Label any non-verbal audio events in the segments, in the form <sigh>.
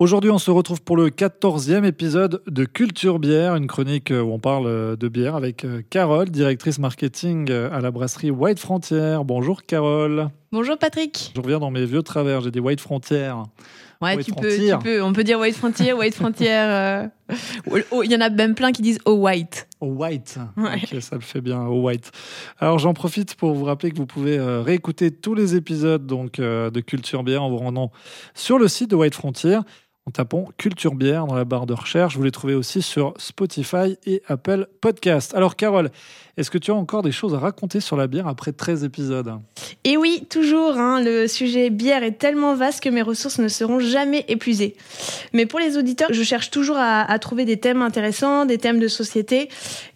Aujourd'hui, on se retrouve pour le 14e épisode de Culture Bière, une chronique où on parle de bière avec euh, Carole, directrice marketing euh, à la brasserie White Frontier. Bonjour Carole. Bonjour Patrick. Je reviens dans mes vieux travers, j'ai des White Frontier. Ouais, tu, peux, tu peux, on peut dire White Frontier, White Frontier. Euh, oh, il y en a même plein qui disent Oh White. Oh White. Ça le fait bien, Oh White. Alors j'en profite pour vous rappeler que vous pouvez réécouter tous les épisodes donc, de Culture Bière en vous rendant sur le site de White Frontier en tapant Culture Bière dans la barre de recherche. Vous les trouvez aussi sur Spotify et Apple Podcast. Alors Carole, est-ce que tu as encore des choses à raconter sur la bière après 13 épisodes? Et oui, toujours. Hein, le sujet bière est tellement vaste que mes ressources ne seront jamais épuisées. Mais pour les auditeurs, je cherche toujours à, trouver des thèmes intéressants, des thèmes de société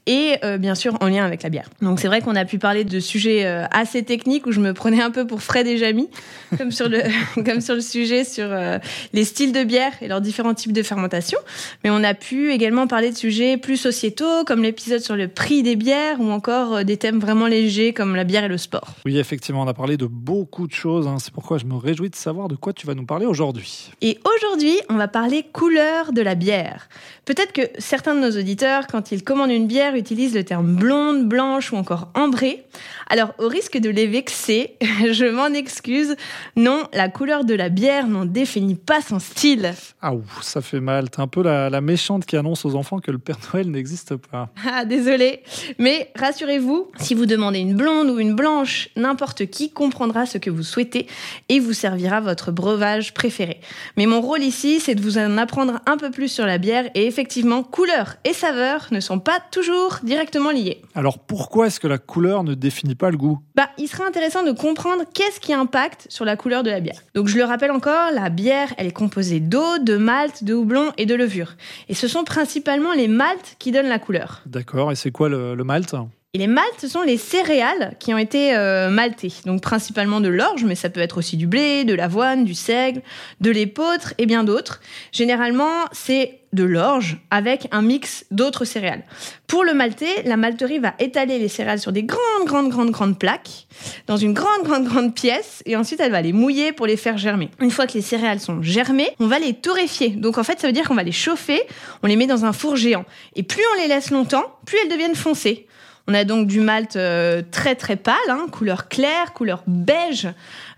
et euh, bien sûr en lien avec la bière. Donc c'est vrai qu'on a pu parler de sujets euh, assez techniques où je me prenais un peu pour Fred et Jamie, <laughs> comme sur le <laughs> comme sur le sujet sur euh, les styles de bière et leurs différents types de fermentation. Mais on a pu également parler de sujets plus sociétaux, comme l'épisode sur le prix des bières ou encore des thèmes vraiment légers comme la bière et le sport. Oui, effectivement, on a parlé de beaucoup de choses. Hein. C'est pourquoi je me réjouis de savoir de quoi tu vas nous parler aujourd'hui. Et aujourd'hui, on va parler couleur de la bière. Peut-être que certains de nos auditeurs, quand ils commandent une bière, utilisent le terme blonde, blanche ou encore ambrée. Alors, au risque de les vexer, <laughs> je m'en excuse. Non, la couleur de la bière n'en définit pas son style. Ah, ça fait mal. T'es un peu la, la, méchante qui annonce aux enfants que le Père Noël n'existe pas. Ah, désolé. Mais rassurez-vous, si vous demandez une blonde ou une blanche, n'importe qui comprendra ce que vous souhaitez et vous servira votre breuvage préféré. Mais mon rôle ici, c'est de vous en apprendre un peu plus sur la bière et effectivement, couleur et saveur ne sont pas toujours directement liées. Alors pourquoi est-ce que la couleur ne définit pas le goût? Bah, il serait intéressant de comprendre qu'est-ce qui impacte sur la couleur de la bière. Donc je le rappelle encore, la bière, elle est composée d'eau, de malt, de houblon et de levure. Et ce sont principalement les maltes qui donnent la couleur. D'accord, et c'est quoi le, le malt et les maltes, ce sont les céréales qui ont été euh, maltées. Donc principalement de l'orge, mais ça peut être aussi du blé, de l'avoine, du seigle, de l'épeautre et bien d'autres. Généralement, c'est de l'orge avec un mix d'autres céréales. Pour le malter, la malterie va étaler les céréales sur des grandes, grandes, grandes, grandes plaques dans une grande, grande, grande pièce et ensuite elle va les mouiller pour les faire germer. Une fois que les céréales sont germées, on va les torréfier. Donc en fait, ça veut dire qu'on va les chauffer, on les met dans un four géant. Et plus on les laisse longtemps, plus elles deviennent foncées. On a donc du malt euh, très très pâle, hein, couleur claire, couleur beige,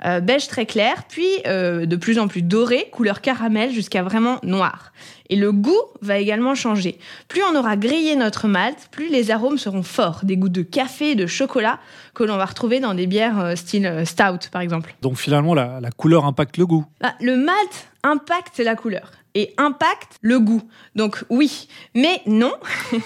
euh, beige très clair, puis euh, de plus en plus doré, couleur caramel jusqu'à vraiment noir. Et le goût va également changer. Plus on aura grillé notre malt, plus les arômes seront forts, des goûts de café, de chocolat que l'on va retrouver dans des bières style stout par exemple. Donc finalement la, couleur impacte le goût. Bah, le malt impacte la couleur et impacte le goût. Donc oui, mais non,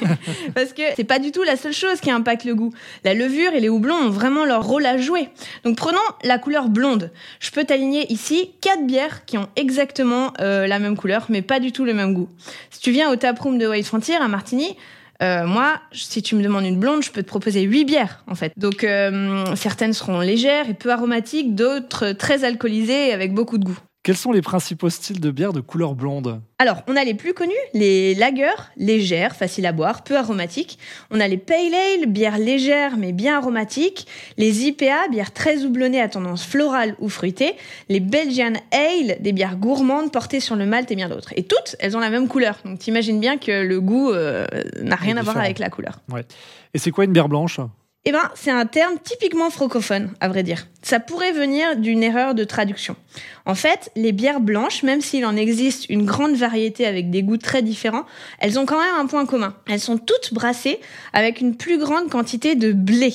<laughs> parce que c'est pas du tout la seule chose qui impacte le goût. La levure et les houblons ont vraiment leur rôle à jouer. Donc prenons la couleur blonde. Je peux t'aligner ici quatre bières qui ont exactement euh, la même couleur, mais pas du tout le même goût. Si tu viens au taproom de White Frontier à Martigny, euh, moi, si tu me demandes une blonde, je peux te proposer huit bières en fait. Donc euh, certaines seront légères et peu aromatiques, d'autres très alcoolisées avec beaucoup de goût. Quels sont les principaux styles de bière de couleur blonde Alors, on a les plus connus, les lagers, légères, faciles à boire, peu aromatiques. On a les pale ale, bières légères mais bien aromatiques. Les IPA, bières très houblonnées à tendance florale ou fruitée. Les Belgian ale, des bières gourmandes portées sur le malt et bien d'autres. Et toutes, elles ont la même couleur. Donc, t'imagines bien que le goût euh, n'a rien à voir avec la couleur. Ouais. Et c'est quoi une bière blanche? Eh ben, c'est un terme typiquement francophone, à vrai dire. Ça pourrait venir d'une erreur de traduction. En fait, les bières blanches, même s'il en existe une grande variété avec des goûts très différents, elles ont quand même un point commun. Elles sont toutes brassées avec une plus grande quantité de blé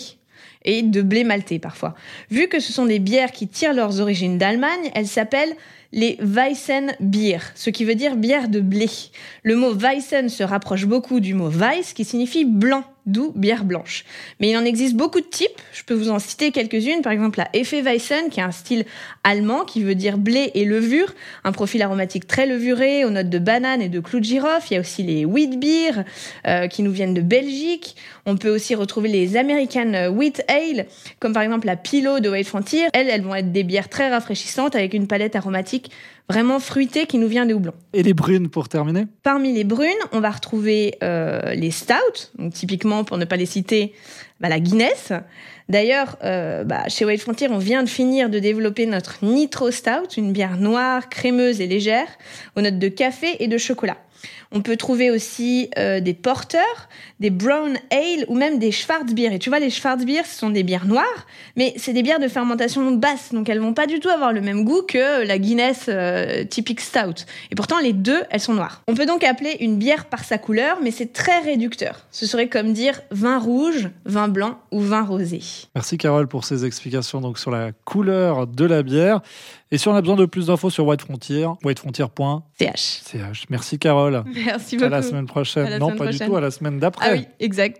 et de blé maltais parfois. Vu que ce sont des bières qui tirent leurs origines d'Allemagne, elles s'appellent les Weissenbier, ce qui veut dire bière de blé. Le mot Weissen se rapproche beaucoup du mot Weiss qui signifie blanc d'où bière blanche. Mais il en existe beaucoup de types, je peux vous en citer quelques-unes, par exemple la Hefeweizen, qui est un style allemand qui veut dire blé et levure, un profil aromatique très levuré, aux notes de banane et de clou de girofle. Il y a aussi les wheat beer, euh, qui nous viennent de Belgique. On peut aussi retrouver les American Wheat Ale, comme par exemple la Pilo de White Frontier. Elles, elles vont être des bières très rafraîchissantes avec une palette aromatique vraiment fruité qui nous vient des houblons. Et les brunes pour terminer? Parmi les brunes, on va retrouver euh, les stouts, donc typiquement pour ne pas les citer, bah, la Guinness. D'ailleurs, euh, bah, chez White Frontier, on vient de finir de développer notre Nitro Stout, une bière noire, crémeuse et légère, aux notes de café et de chocolat. On peut trouver aussi euh, des porteurs, des brown ale ou même des Schwarzbier. Et tu vois, les Schwarzbier, ce sont des bières noires, mais c'est des bières de fermentation basse, donc elles vont pas du tout avoir le même goût que la Guinness euh, typique stout. Et pourtant, les deux, elles sont noires. On peut donc appeler une bière par sa couleur, mais c'est très réducteur. Ce serait comme dire vin rouge, vin blanc ou vin rosé. Merci Carole pour ces explications donc sur la couleur de la bière. Et si on a besoin de plus d'infos sur White Frontier, whitefrontier.ch. Merci Carole. Merci beaucoup. À la semaine prochaine. La non, semaine pas prochaine. du tout, à la semaine d'après. Ah oui, exact.